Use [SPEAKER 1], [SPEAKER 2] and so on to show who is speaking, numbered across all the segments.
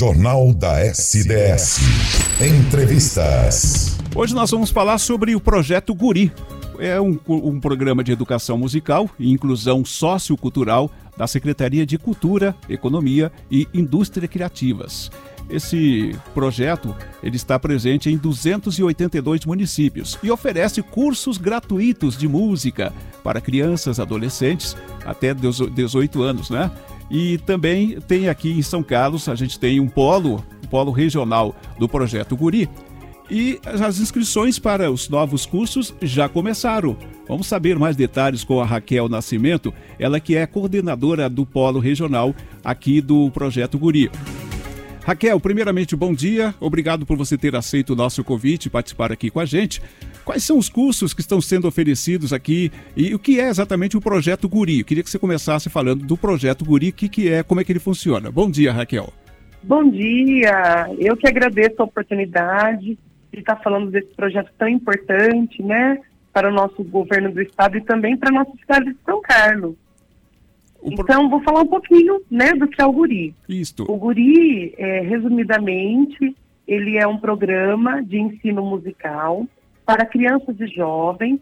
[SPEAKER 1] Jornal da SDS. Entrevistas.
[SPEAKER 2] Hoje nós vamos falar sobre o projeto Guri. É um, um programa de educação musical e inclusão sociocultural da Secretaria de Cultura, Economia e Indústria Criativas. Esse projeto ele está presente em 282 municípios e oferece cursos gratuitos de música para crianças, adolescentes até 18 anos, né? E também tem aqui em São Carlos, a gente tem um polo, um polo regional do projeto Guri. E as inscrições para os novos cursos já começaram. Vamos saber mais detalhes com a Raquel Nascimento, ela que é coordenadora do polo regional aqui do projeto Guri. Raquel, primeiramente, bom dia. Obrigado por você ter aceito o nosso convite e participar aqui com a gente. Quais são os cursos que estão sendo oferecidos aqui e o que é exatamente o projeto Guri? Eu queria que você começasse falando do projeto Guri, o que, que é, como é que ele funciona. Bom dia, Raquel.
[SPEAKER 3] Bom dia. Eu que agradeço a oportunidade de estar falando desse projeto tão importante, né, para o nosso governo do estado e também para a nossa cidade de São Carlos. Então, vou falar um pouquinho né, do que é o Guri.
[SPEAKER 2] Isto.
[SPEAKER 3] O Guri, é, resumidamente, ele é um programa de ensino musical para crianças e jovens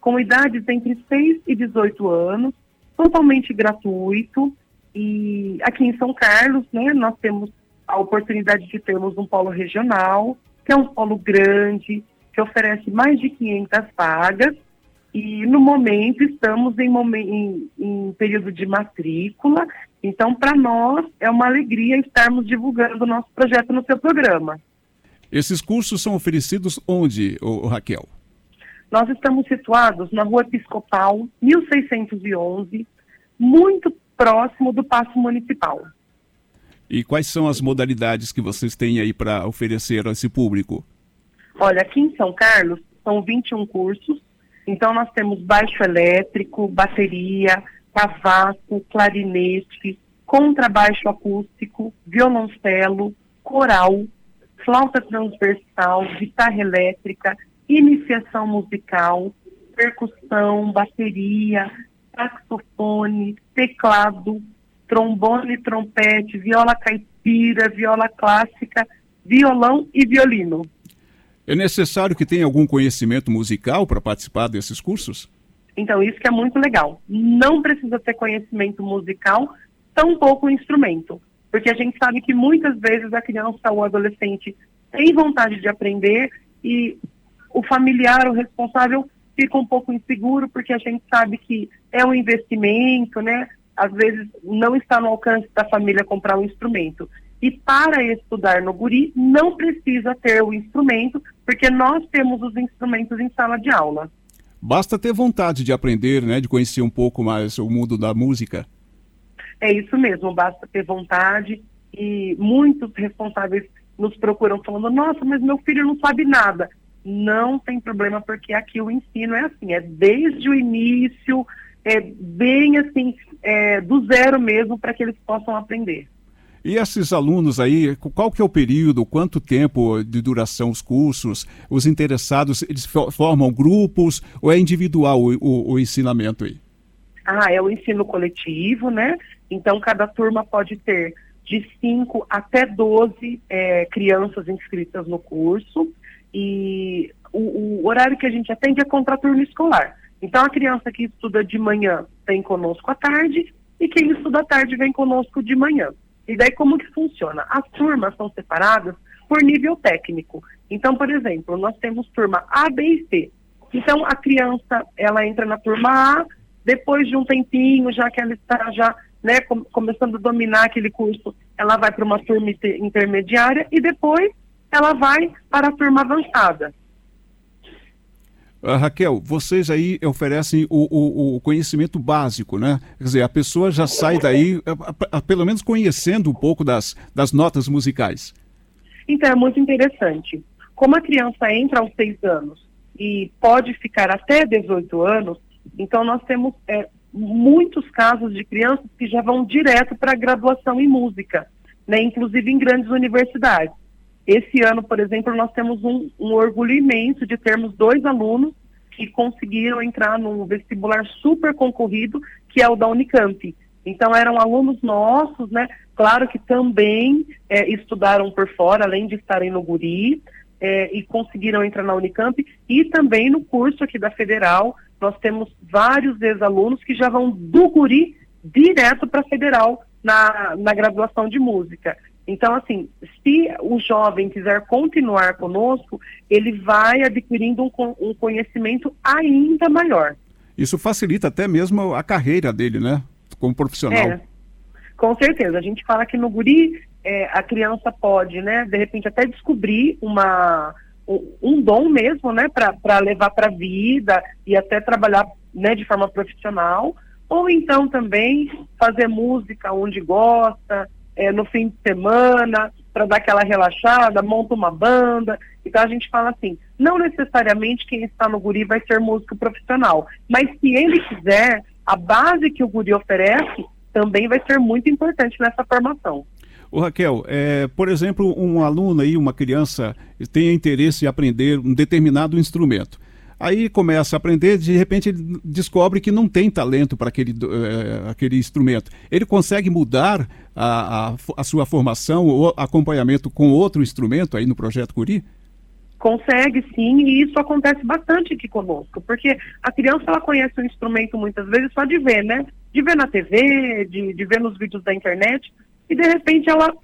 [SPEAKER 3] com idades entre 6 e 18 anos, totalmente gratuito. E aqui em São Carlos, né, nós temos a oportunidade de termos um polo regional, que é um polo grande, que oferece mais de 500 vagas e no momento estamos em, em, em período de matrícula, então para nós é uma alegria estarmos divulgando o nosso projeto no seu programa.
[SPEAKER 2] Esses cursos são oferecidos onde, Raquel?
[SPEAKER 3] Nós estamos situados na Rua Episcopal, 1611, muito próximo do Paço Municipal.
[SPEAKER 2] E quais são as modalidades que vocês têm aí para oferecer a esse público?
[SPEAKER 3] Olha, aqui em São Carlos são 21 cursos, então, nós temos baixo elétrico, bateria, cavaco, clarinete, contrabaixo acústico, violoncelo, coral, flauta transversal, guitarra elétrica, iniciação musical, percussão, bateria, saxofone, teclado, trombone, trompete, viola caipira, viola clássica, violão e violino.
[SPEAKER 2] É necessário que tenha algum conhecimento musical para participar desses cursos?
[SPEAKER 3] Então, isso que é muito legal. Não precisa ter conhecimento musical, tampouco instrumento. Porque a gente sabe que muitas vezes a criança ou adolescente tem vontade de aprender e o familiar, o responsável, fica um pouco inseguro, porque a gente sabe que é um investimento, né? Às vezes não está no alcance da família comprar um instrumento. E para estudar no Guri, não precisa ter o instrumento, porque nós temos os instrumentos em sala de aula.
[SPEAKER 2] Basta ter vontade de aprender, né, de conhecer um pouco mais o mundo da música.
[SPEAKER 3] É isso mesmo, basta ter vontade e muitos responsáveis nos procuram falando: "Nossa, mas meu filho não sabe nada". Não tem problema porque aqui o ensino é assim, é desde o início, é bem assim, é, do zero mesmo para que eles possam aprender.
[SPEAKER 2] E esses alunos aí, qual que é o período, quanto tempo de duração os cursos? Os interessados, eles formam grupos ou é individual o, o, o ensinamento aí?
[SPEAKER 3] Ah, é o ensino coletivo, né? Então, cada turma pode ter de 5 até 12 é, crianças inscritas no curso. E o, o, horário que a gente atende é contraturno escolar. Então, a criança que estuda de manhã vem conosco à tarde e quem estuda à tarde vem conosco de manhã. E daí como que funciona? As turmas são separadas por nível técnico. Então, por exemplo, nós temos turma A, B e C. Então, a criança, ela entra na turma A, depois de um tempinho, já que ela está já né, com, começando a dominar aquele curso, ela vai para uma turma intermediária e depois ela vai para a turma avançada.
[SPEAKER 2] Uh, Raquel, vocês aí oferecem o, o, o, conhecimento básico, né? Quer dizer, a pessoa já sai daí, a, a, pelo menos conhecendo um pouco das, das notas musicais.
[SPEAKER 3] Então, é muito interessante. Como a criança entra aos seis anos e pode ficar até 18 anos, então nós temos é, muitos casos de crianças que já vão direto para a graduação em música, né? inclusive em grandes universidades. Esse ano, por exemplo, nós temos um, um orgulho imenso de termos dois alunos que conseguiram entrar num vestibular super concorrido, que é o da Unicamp. Então eram alunos nossos, né? Claro que também é, estudaram por fora, além de estarem no Guri, é, e conseguiram entrar na Unicamp, e também no curso aqui da Federal, nós temos vários ex-alunos que já vão do Guri direto para a Federal na, na graduação de música. Então, assim, se o jovem quiser continuar conosco, ele vai adquirindo um, um conhecimento ainda maior.
[SPEAKER 2] Isso facilita até mesmo a carreira dele, né? Como profissional. É,
[SPEAKER 3] com certeza. A gente fala que no guri é, a criança pode, né, de repente até descobrir uma, um dom mesmo, né, para levar para a vida e até trabalhar, né, de forma profissional, ou então também fazer música onde gosta, é, no fim de semana, para dar aquela relaxada, monta uma banda. Então a gente fala assim, não necessariamente quem está no guri vai ser músico profissional, mas se ele quiser, a base que o guri oferece também vai ser muito importante nessa formação.
[SPEAKER 2] Ô Raquel, é, por exemplo, um aluno aí, uma criança, tem interesse em aprender um determinado instrumento. Aí começa a aprender, de repente ele descobre que não tem talento para aquele, uh, aquele instrumento. Ele consegue mudar a, a, a, sua formação ou acompanhamento com outro instrumento aí no projeto Curi?
[SPEAKER 3] Consegue sim, e isso acontece bastante aqui conosco, porque a criança ela conhece o instrumento muitas vezes só de ver, né? De ver na TV, de, de ver nos vídeos da internet, e de repente ela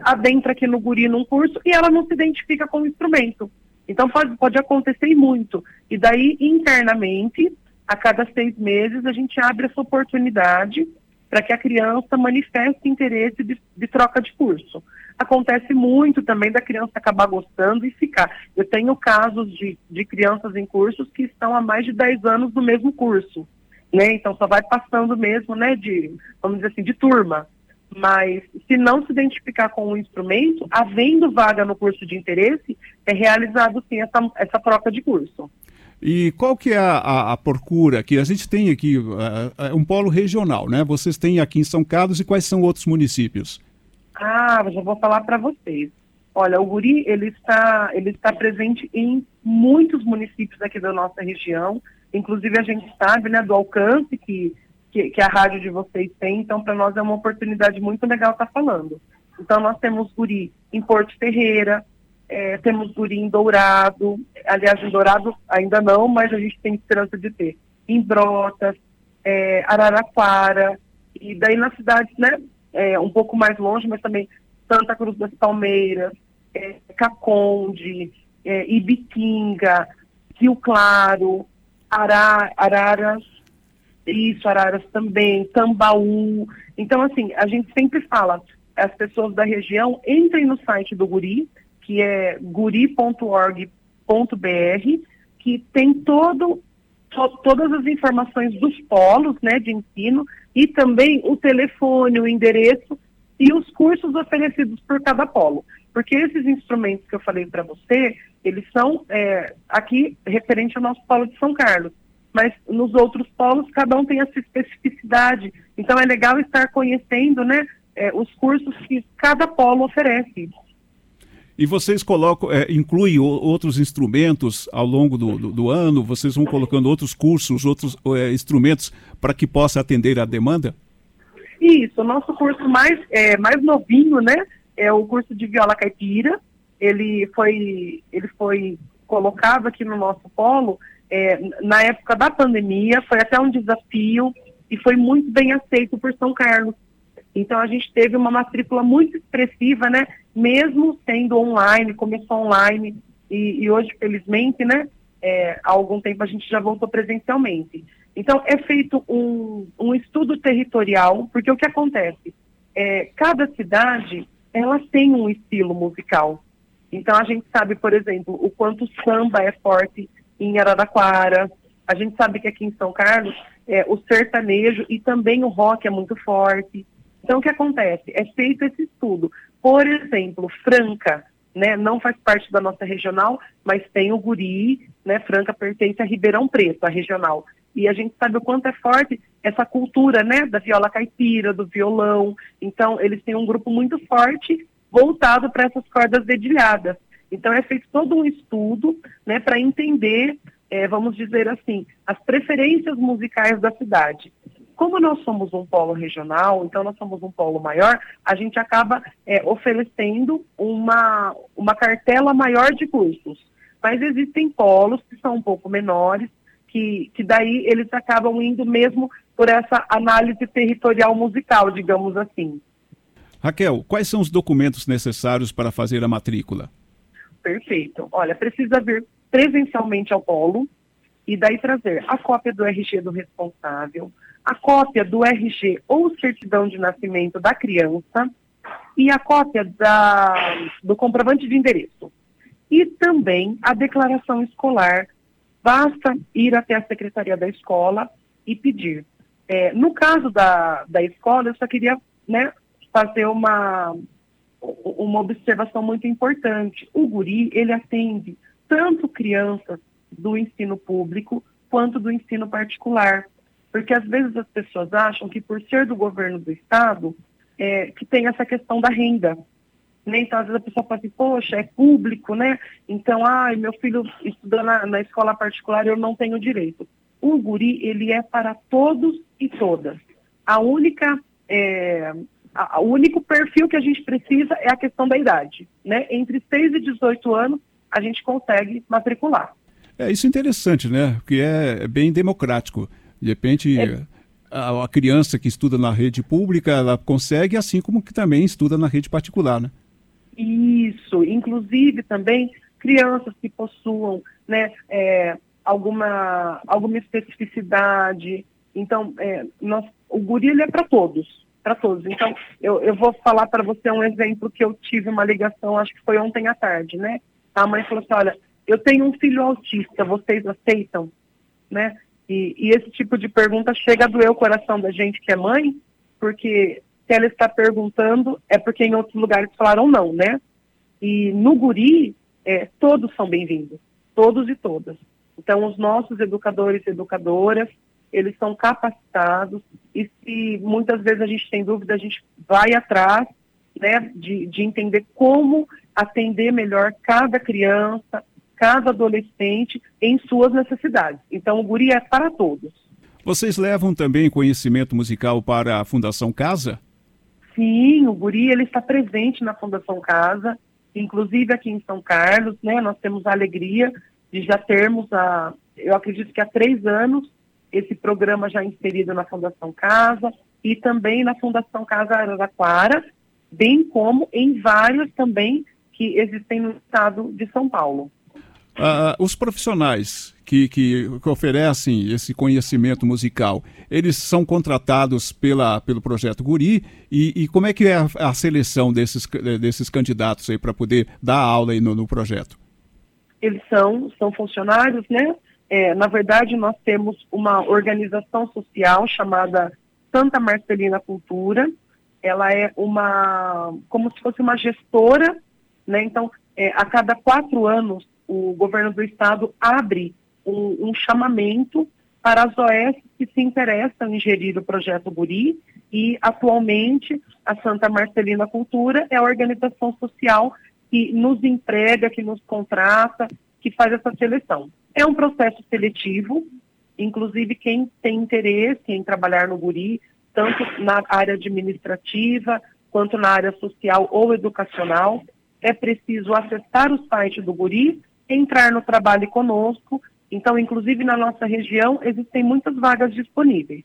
[SPEAKER 3] adentra aqui no guri num curso e ela não se identifica com o instrumento. Então pode, pode acontecer muito. E daí, internamente, a cada seis meses, a gente abre essa oportunidade para que a criança manifeste interesse de, de, troca de curso. Acontece muito também da criança acabar gostando e ficar. Eu tenho casos de, de crianças em cursos que estão há mais de 10 anos no mesmo curso. Né? Então só vai passando mesmo, né, de, vamos dizer assim, de turma. Mas se não se identificar com o instrumento, havendo vaga no curso de interesse, é realizado sim essa, essa troca de curso.
[SPEAKER 2] E qual que é a, a, a, procura que a gente tem aqui, uh, um polo regional, né? Vocês têm aqui em São Carlos e quais são outros municípios?
[SPEAKER 3] Ah, já vou falar para vocês. Olha, o Guri, ele está, ele está presente em muitos municípios aqui da nossa região, inclusive a gente sabe, né, do alcance que que, que a rádio de vocês tem, então para nós é uma oportunidade muito legal estar tá falando. Então nós temos guri em Porto Ferreira, é, temos guri em Dourado, aliás, em Dourado ainda não, mas a gente tem esperança de ter. Em Brotas, é, Araraquara, e daí nas cidades, né, é, um pouco mais longe, mas também Santa Cruz das Palmeiras, é, Caconde, é, Ibitinga, Rio Claro, Ará, Araras, isso, Araras também, Tambaú. Então, assim, a gente sempre fala, as pessoas da região entrem no site do Guri, que é guri.org.br, que tem todo, to, todas as informações dos polos né, de ensino e também o telefone, o endereço e os cursos oferecidos por cada polo. Porque esses instrumentos que eu falei para você, eles são é, aqui referente ao nosso polo de São Carlos mas nos outros polos cada um tem a sua especificidade. Então é legal estar conhecendo né, é, os cursos que cada polo oferece.
[SPEAKER 2] E vocês colocam, é, incluem outros instrumentos ao longo do, do, do, ano? Vocês vão colocando outros cursos, outros é, instrumentos para que possa atender à demanda?
[SPEAKER 3] Isso, o nosso curso mais, é, mais novinho, né, é o curso de viola caipira. Ele foi, ele foi colocado aqui no nosso polo é, na época da pandemia, foi até um desafio e foi muito bem aceito por São Carlos. Então a gente teve uma matrícula muito expressiva, né? Mesmo sendo online, começou online e, e hoje, felizmente, né? É, há algum tempo a gente já voltou presencialmente. Então é feito um, um estudo territorial, porque o que acontece? É, cada cidade ela tem um estilo musical. Então a gente sabe, por exemplo, o quanto o samba é forte em Araraquara. A gente sabe que aqui em São Carlos é, o sertanejo e também o rock é muito forte. Então, o que acontece? É feito esse estudo. Por exemplo, Franca, né, não faz parte da nossa regional, mas tem o Guri, né, Franca pertence a Ribeirão Preto, a regional. E a gente sabe o quanto é forte essa cultura, né, da viola caipira, do violão. Então, eles têm um grupo muito forte voltado para essas cordas dedilhadas. Então é feito todo um estudo né, para entender, é, vamos dizer assim, as preferências musicais da cidade. como nós somos um polo regional, então nós somos um polo maior, a gente acaba é, oferecendo uma, uma cartela maior de cursos. Mas existem polos que são um pouco menores, que, que daí eles acabam indo mesmo por essa análise territorial musical, digamos assim.
[SPEAKER 2] Raquel, quais são os documentos necessários para fazer a matrícula?
[SPEAKER 3] Perfeito. Olha, precisa vir presencialmente ao polo e daí trazer a cópia do RG do responsável, a cópia do RG ou certidão de nascimento da criança e a cópia da, do comprovante de endereço. E também a declaração escolar Basta ir até a secretaria da escola e pedir. É, no caso da, da escola, eu só queria né, fazer uma, uma observação muito importante. O guri, ele atende tanto crianças do ensino público quanto do ensino particular. Porque às vezes as pessoas acham que por ser do governo do estado, é, que tem essa questão da renda né? Então, às vezes a pessoa fala assim, poxa, é público, né? Então, ai, meu filho estudando na, na escola particular, eu não tenho direito. O guri, ele é para todos e todas. A única, é, a, o único perfil que a gente precisa é a questão da idade, né? Entre 6 e 18 anos, a gente consegue matricular.
[SPEAKER 2] É isso é interessante, né? Porque é bem democrático. De repente, é... a, a criança que estuda na rede pública, ela consegue, assim como que também estuda na rede particular, né?
[SPEAKER 3] Isso, inclusive também crianças que possuam né, é, alguma, alguma especificidade. Então, é, nós, o guri é para todos, para todos. Então, eu, eu vou falar para você um exemplo que eu tive uma ligação, acho que foi ontem à tarde, né? A mãe falou assim, olha, eu tenho um filho autista, vocês aceitam? Né? E, e esse tipo de pergunta chega a doer o coração da gente que é mãe, porque se ela está perguntando, é porque em outros lugares falaram não, né? E no Guri, é, todos são bem-vindos, todos e todas. Então, os nossos educadores e educadoras, eles são capacitados e se muitas vezes a gente tem dúvida, a gente vai atrás né, de, de entender como atender melhor cada criança, cada adolescente em suas necessidades. Então, o Guri é para todos.
[SPEAKER 2] Vocês levam também conhecimento musical para a Fundação Casa?
[SPEAKER 3] Sim, o Guri ele está presente na Fundação Casa, inclusive aqui em São Carlos, né? Nós temos a alegria de já termos a, eu acredito que há três anos esse programa já inserido na Fundação Casa e também na Fundação Casa Araraquara, bem como em vários também que existem no estado de São Paulo.
[SPEAKER 2] Uh, os profissionais que, que, que, oferecem esse conhecimento musical, eles são contratados pela, pelo projeto Guri e, e como é que é a, a seleção desses, desses candidatos aí para poder dar aula no, no, projeto?
[SPEAKER 3] Eles são, são funcionários, né? É, na verdade, nós temos uma organização social chamada Santa Marcelina Cultura. Ela é uma, como se fosse uma gestora, né? Então, é, a cada quatro anos o governo do estado abre um, um chamamento para as OS que se interessam em gerir o projeto Guri e atualmente a Santa Marcelina Cultura é a organização social que nos emprega, que nos contrata, que faz essa seleção. É um processo seletivo, inclusive quem tem interesse em trabalhar no Guri, tanto na área administrativa quanto na área social ou educacional, é preciso acessar o site do Guri entrar no trabalho conosco. Então, inclusive na nossa região, existem muitas vagas disponíveis.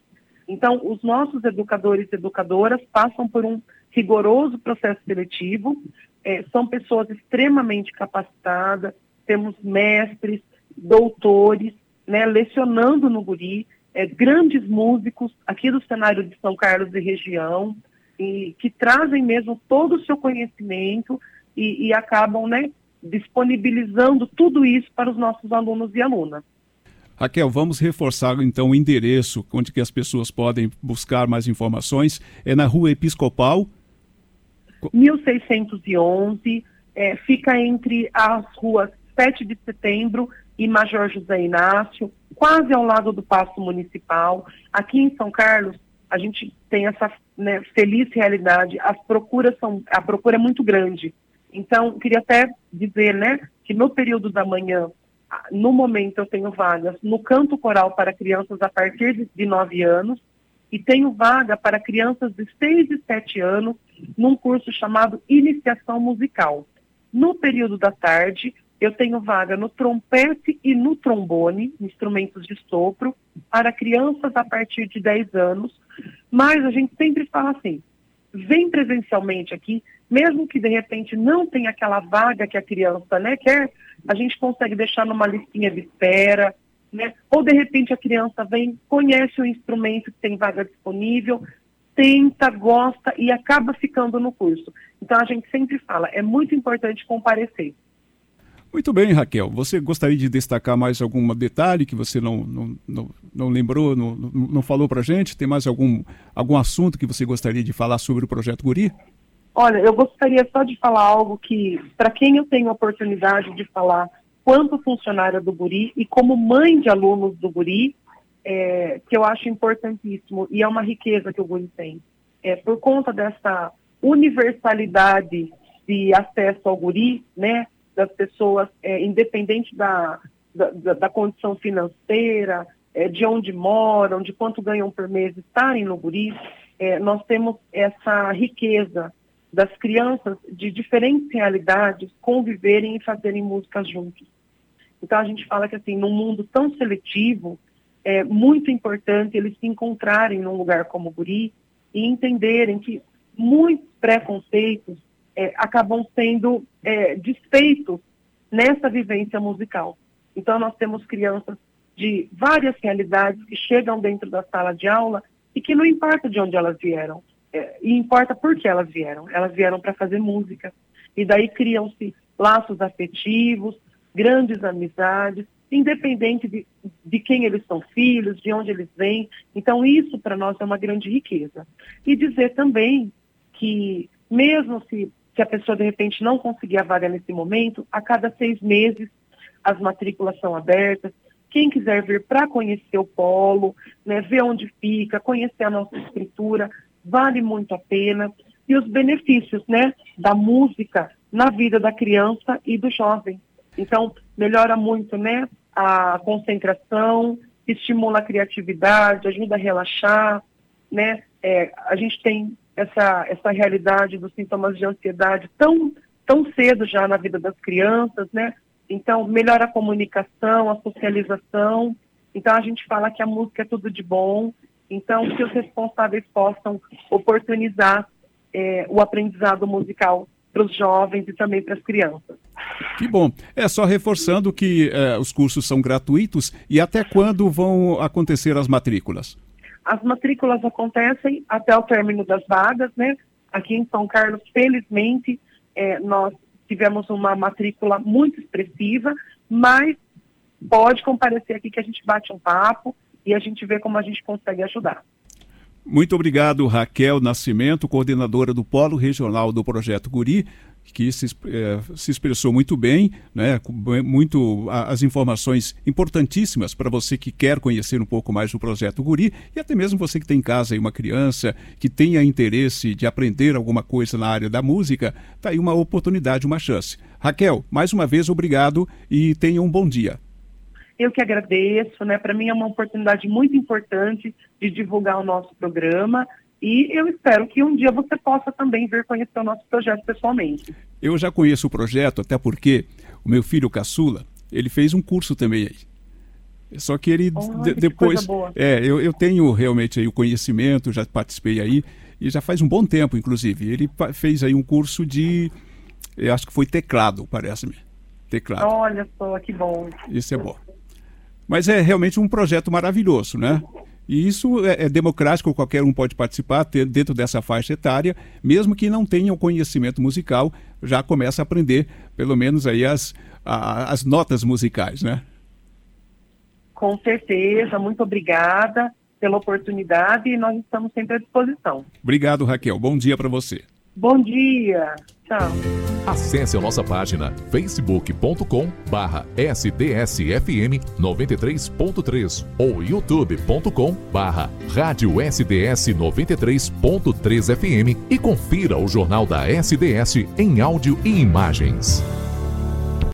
[SPEAKER 3] Então, os nossos educadores e educadoras passam por um rigoroso processo seletivo, é, são pessoas extremamente capacitadas, temos mestres, doutores, né, lecionando no Guri, é, grandes músicos aqui do cenário de São Carlos e região, e que trazem mesmo todo o seu conhecimento e, e acabam né, disponibilizando tudo isso para os nossos alunos e alunas.
[SPEAKER 2] Raquel, vamos reforçar então o endereço onde que as pessoas podem buscar mais informações. É na Rua Episcopal?
[SPEAKER 3] 1611, é, fica entre as ruas 7 de setembro e Major José Inácio, quase ao lado do Paço Municipal. Aqui em São Carlos, a gente tem essa né, feliz realidade, as procuras são, a procura é muito grande. Então, queria até dizer, né, que no período da manhã, no momento eu tenho vagas no canto coral para crianças a partir de, de 9 anos, e tenho vaga para crianças de 6 e 7 anos num curso chamado Iniciação Musical. No período da tarde, eu tenho vaga no trompete e no trombone, instrumentos de sopro, para crianças a partir de 10 anos, mas a gente sempre fala assim, vem presencialmente aqui, mesmo que de repente não tenha aquela vaga que a criança né, quer, a gente consegue deixar numa listinha de espera, né? Ou de repente a criança vem, conhece o instrumento que tem vaga disponível, tenta, gosta e acaba ficando no curso. Então a gente sempre fala, é muito importante comparecer.
[SPEAKER 2] Muito bem, Raquel. Você gostaria de destacar mais algum detalhe que você não, não, não, não lembrou, não, não falou para a gente? Tem mais algum, algum assunto que você gostaria de falar sobre o Projeto Guri?
[SPEAKER 3] Olha, eu gostaria só de falar algo que, para quem eu tenho a oportunidade de falar quanto funcionária do Guri e como mãe de alunos do Guri, é, que eu acho importantíssimo e é uma riqueza que o Guri tem. É, por conta dessa universalidade de acesso ao Guri, né, das pessoas, é, independente da, da, da, condição financeira, é, de onde moram, de quanto ganham por mês, estarem no Guri, é, nós temos essa riqueza das crianças de diferentes realidades conviverem e fazerem músicas juntos. Então a gente fala que assim, num mundo tão seletivo, é muito importante eles se encontrarem num lugar como o Guri e entenderem que muitos preconceitos é, acabam sendo é, desfeitos nessa vivência musical. Então nós temos crianças de várias realidades que chegam dentro da sala de aula e que não importa de onde elas vieram, é, e importa por que elas vieram. Elas vieram para fazer música. E daí criam-se laços afetivos, grandes amizades, independente de, de quem eles são filhos, de onde eles vêm. Então, isso para nós é uma grande riqueza. E dizer também que, mesmo se, se a pessoa de repente não conseguir a vaga nesse momento, a cada seis meses as matrículas são abertas. Quem quiser vir para conhecer o polo, né, ver onde fica, conhecer a nossa escritura, vale muito a pena. E os benefícios, né, da música na vida da criança e do jovem. Então, melhora muito, né, a concentração, estimula a criatividade, ajuda a relaxar, né, é, a gente tem essa, essa realidade dos sintomas de ansiedade tão, tão cedo já na vida das crianças, né, então melhora a comunicação, a socialização, então a gente fala que a música é tudo de bom, então, que os responsáveis possam oportunizar é, o aprendizado musical para os jovens e também para as crianças.
[SPEAKER 2] Que bom. É só reforçando que é, os cursos são gratuitos e até quando vão acontecer as matrículas?
[SPEAKER 3] As matrículas acontecem até o término das vagas, né? Aqui em São Carlos, felizmente, é, nós tivemos uma matrícula muito expressiva, mas pode comparecer aqui que a gente bate um papo e a gente vê como a gente consegue ajudar.
[SPEAKER 2] Muito obrigado, Raquel Nascimento, coordenadora do Polo Regional do Projeto Guri, que se, eh, se expressou muito bem, né, muito as informações importantíssimas para você que quer conhecer um pouco mais do Projeto Guri e até mesmo você que tem em casa uma criança que tenha interesse de aprender alguma coisa na área da música, tá aí uma oportunidade, uma chance. Raquel, mais uma vez obrigado e tenha um bom dia.
[SPEAKER 3] Eu que agradeço, né? Para mim é uma oportunidade muito importante de divulgar o nosso programa e eu espero que um dia você possa também vir conhecer o nosso projeto pessoalmente.
[SPEAKER 2] Eu já conheço o projeto, até porque o meu filho caçula, ele fez um curso também aí. Só que ele
[SPEAKER 3] oh,
[SPEAKER 2] de, depois. É, eu, eu tenho realmente aí o conhecimento, já participei aí, e já faz um bom tempo, inclusive. Ele fez aí um curso de. Eu acho que foi teclado, parece-me. Teclado.
[SPEAKER 3] Olha só, que bom.
[SPEAKER 2] Isso é bom. Mas é realmente um projeto maravilhoso, né? E isso é, é, democrático, qualquer um pode participar ter, dentro dessa faixa etária, mesmo que não tenha o conhecimento musical, já começa a aprender pelo menos aí as, a, as notas musicais, né?
[SPEAKER 3] Com certeza, muito obrigada pela oportunidade e nós estamos sempre à disposição.
[SPEAKER 2] Obrigado, Raquel. Bom dia para você.
[SPEAKER 3] Bom dia. Tchau.
[SPEAKER 1] Acesse a nossa página facebook.com barra sdsfm 93.3 ou youtube.com barra rádio sds 93.3 fm e confira o Jornal da SDS em áudio e imagens.